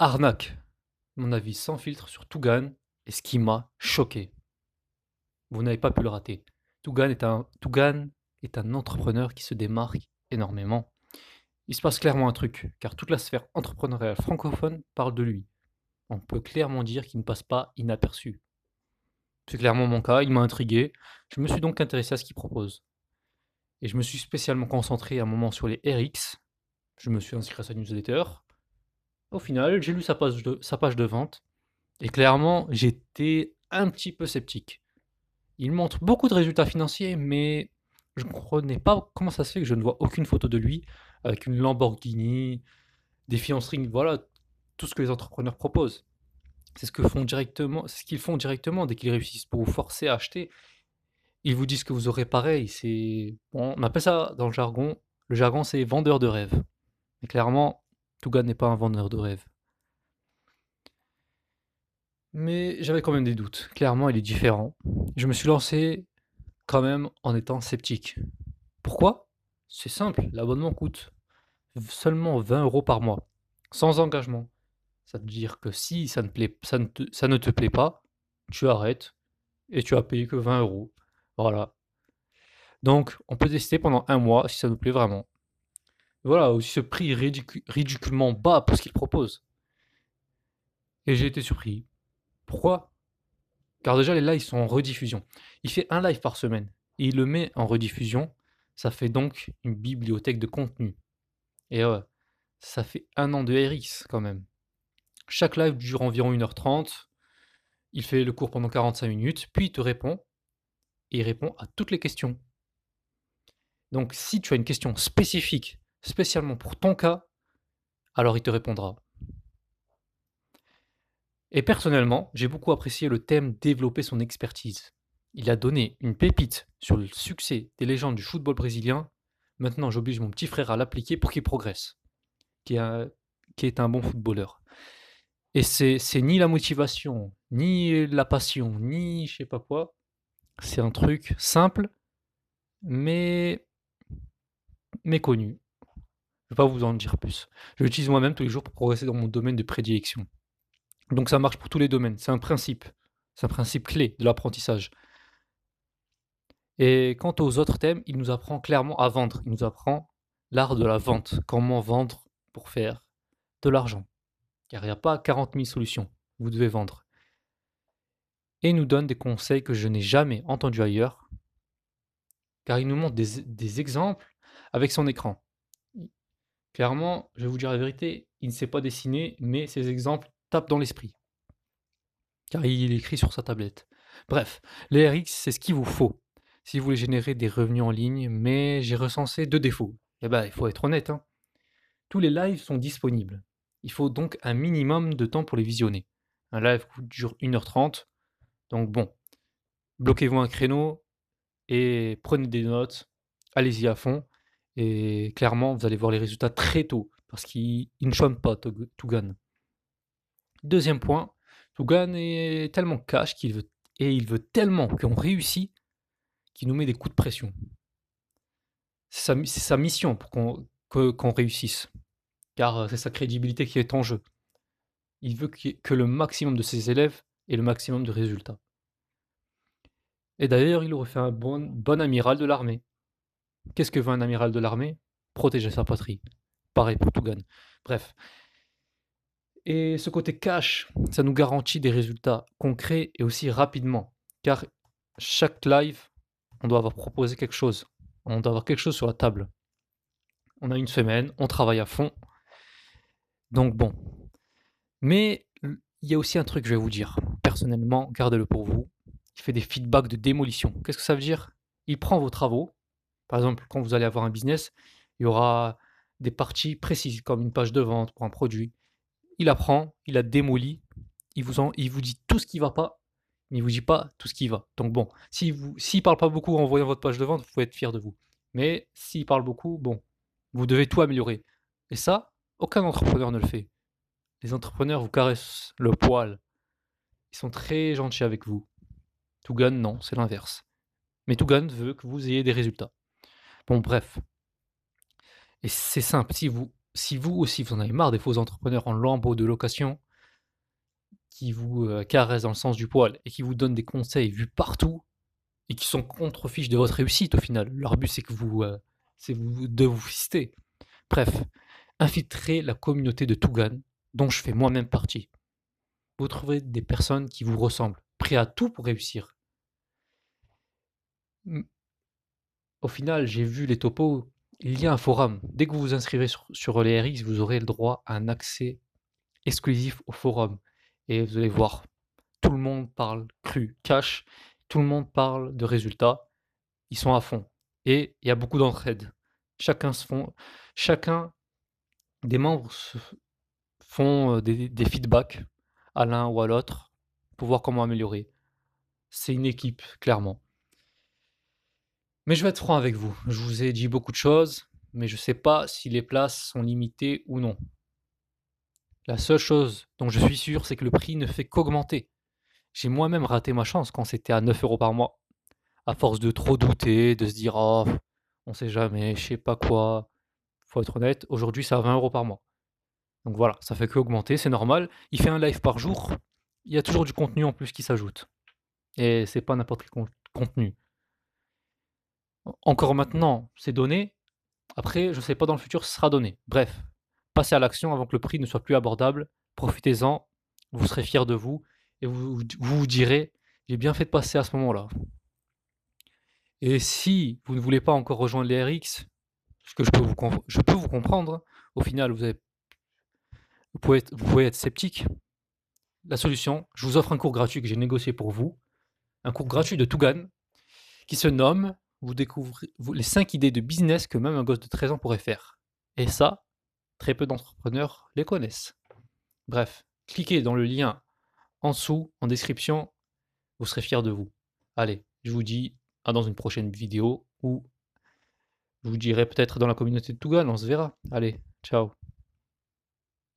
Arnaque. Mon avis sans filtre sur Tougan et ce qui m'a choqué. Vous n'avez pas pu le rater. Tougan est un, Tougan est un entrepreneur qui se démarque énormément. Il se passe clairement un truc, car toute la sphère entrepreneuriale francophone parle de lui. On peut clairement dire qu'il ne passe pas inaperçu. C'est clairement mon cas, il m'a intrigué. Je me suis donc intéressé à ce qu'il propose. Et je me suis spécialement concentré un moment sur les RX. Je me suis inscrit à sa newsletter. Au final, j'ai lu sa page, de, vente. Et clairement, j'étais un petit peu sceptique. Il montre beaucoup de résultats financiers, mais je ne comprenais pas comment ça se fait que je ne vois aucune photo de lui avec une Lamborghini, des fianceries, voilà, tout ce que les entrepreneurs proposent. C'est ce qu'ils font directement dès qu'ils réussissent pour vous forcer à acheter. Ils vous disent que vous aurez pareil. On appelle ça dans le jargon. Le jargon, c'est vendeur de rêve. Mais clairement, Tougan n'est pas un vendeur de rêve. Mais j'avais quand même des doutes. Clairement, il est différent. Je me suis lancé quand même en étant sceptique. Pourquoi? C'est simple, l'abonnement coûte seulement 20 euros par mois, sans engagement. Ça veut dire que si ça ne te plaît pas, tu arrêtes et tu as payé que 20 euros. Voilà. Donc, on peut tester pendant un mois si ça nous plaît vraiment. Voilà, aussi ce prix ridiculement bas pour ce qu'il propose. Et j'ai été surpris. Pourquoi? Car déjà, les lives sont en rediffusion. Il fait un live par semaine et il le met en rediffusion. Ça fait donc une bibliothèque de contenu. Et ça fait un an de RX quand même. Chaque live dure environ 1h30. Il fait le cours pendant 45 minutes, puis il te répond. Et il répond à toutes les questions. Donc si tu as une question spécifique, spécialement pour ton cas, alors il te répondra. Et personnellement, j'ai beaucoup apprécié le thème développer son expertise. Il a donné une pépite sur le succès des légendes du football brésilien. Maintenant, j'oblige mon petit frère à l'appliquer pour qu'il progresse, qui est un bon footballeur. Et c'est ni la motivation, ni la passion, ni je sais pas quoi. C'est un truc simple, mais méconnu. Je vais pas vous en dire plus. Je l'utilise moi-même tous les jours pour progresser dans mon domaine de prédilection. Donc ça marche pour tous les domaines. C'est un principe. C'est un principe clé de l'apprentissage. Et quant aux autres thèmes, il nous apprend clairement à vendre. Il nous apprend l'art de la vente. Comment vendre pour faire de l'argent. Car il n'y a pas 40 000 solutions. Vous devez vendre. Et il nous donne des conseils que je n'ai jamais entendus ailleurs. Car il nous montre des, des exemples avec son écran. Clairement, je vais vous dire la vérité, il ne sait pas dessiner, mais ces exemples tapent dans l'esprit. Car il écrit sur sa tablette. Bref, les RX, c'est ce qu'il vous faut si vous voulez générer des revenus en ligne, mais j'ai recensé deux défauts. Eh ben, il faut être honnête. Hein. Tous les lives sont disponibles. Il faut donc un minimum de temps pour les visionner. Un live dure 1h30. Donc bon, bloquez-vous un créneau et prenez des notes. Allez-y à fond. Et clairement, vous allez voir les résultats très tôt. Parce qu'il ne chôme pas, Tougan. Deuxième point, Tougan est tellement cash qu'il veut, et il veut tellement qu'on réussit qu'il nous met des coups de pression. C'est sa, mission pour qu'on réussisse car euh, c'est sa crédibilité qui est en jeu. Il veut que le maximum de ses élèves ait le maximum de résultats. Et d'ailleurs, il aurait fait un bon, bon amiral de l'armée. Qu'est-ce que veut un amiral de l'armée? Protéger sa patrie. Pareil pour Tougan. Bref. Et ce côté cash, ça nous garantit des résultats concrets et aussi rapidement. Car chaque live, on doit avoir proposé quelque chose. On doit avoir quelque chose sur la table. On a une semaine, on travaille à fond, donc bon. Mais il y a aussi un truc je vais vous dire. Personnellement, gardez-le pour vous. Il fait des feedbacks de démolition. Qu'est-ce que ça veut dire? Il prend vos travaux. Par exemple, quand vous allez avoir un business, il y aura des parties précises, comme une page de vente pour un produit. Il apprend, il a démoli, il vous, dit tout ce qui ne va pas, mais il vous dit pas tout ce qui va. Donc bon, s'il ne parle pas beaucoup en voyant votre page de vente, vous pouvez être fier de vous. Mais s'il parle beaucoup, bon, vous devez tout améliorer. Et ça, aucun entrepreneur ne le fait. Les entrepreneurs vous caressent le poil. Ils sont très gentils avec vous. Tougan, non, c'est l'inverse. Mais Tougan veut que vous ayez des résultats. Bon, bref. Et c'est simple. Si vous, si vous aussi vous en avez marre des faux entrepreneurs en lambeaux de location qui vous euh, caressent dans le sens du poil et qui vous donnent des conseils vus partout et qui sont contre-fiches de votre réussite au final. Leur but c'est que vous, euh, c'est vous, de vous fister. Bref, infiltrez la communauté de Tougan dont je fais moi-même partie. Vous trouverez des personnes qui vous ressemblent, prêts à tout pour réussir. Au final, j'ai vu les topos il y a un forum. Dès que vous vous inscrivez sur, les RX, vous aurez le droit à un accès exclusif au forum. Et vous allez voir, tout le monde parle cru, cash, tout le monde parle de résultats. Ils sont à fond. Et il y a beaucoup d'entraide. Chacun se font, chacun des membres font euh, des feedbacks à l'un ou à l'autre pour voir comment améliorer. C'est une équipe, clairement. Mais je vais être franc avec vous. Je vous ai dit beaucoup de choses, mais je ne sais pas si les places sont limitées ou non. La seule chose dont je suis sûr, c'est que le prix ne fait qu'augmenter. J'ai moi-même raté ma chance quand c'était à 9 euros par mois. À force de trop douter, de se dire oh, on sait jamais, je sais pas quoi. Faut être honnête, aujourd'hui c'est à 20 euros par mois. Donc voilà, ça fait qu'augmenter, c'est normal. Il fait un live par jour, il y a toujours du contenu en plus qui s'ajoute. Et c'est pas n'importe quel contenu. Encore maintenant, c'est donné. Après, je ne sais pas dans le futur, ce sera donné. Bref, passez à l'action avant que le prix ne soit plus abordable. Profitez-en, vous serez fiers de vous et vous vous, direz j'ai bien fait de passer à ce moment-là. Et si vous ne voulez pas encore rejoindre les RX, ce que je peux vous, comprendre, au final, vous, pouvez être, vous pouvez être sceptique. La solution, je vous offre un cours gratuit que j'ai négocié pour vous, un cours gratuit de Tougan, qui se nomme vous découvrez les 5 idées de business que même un gosse de 13 ans pourrait faire. Et ça, très peu d'entrepreneurs les connaissent. Bref, cliquez dans le lien en dessous, en description, vous serez fiers de vous. Allez, je vous dis à dans une prochaine vidéo ou je vous dirai peut-être dans la communauté de Tougan, on se verra. Allez, ciao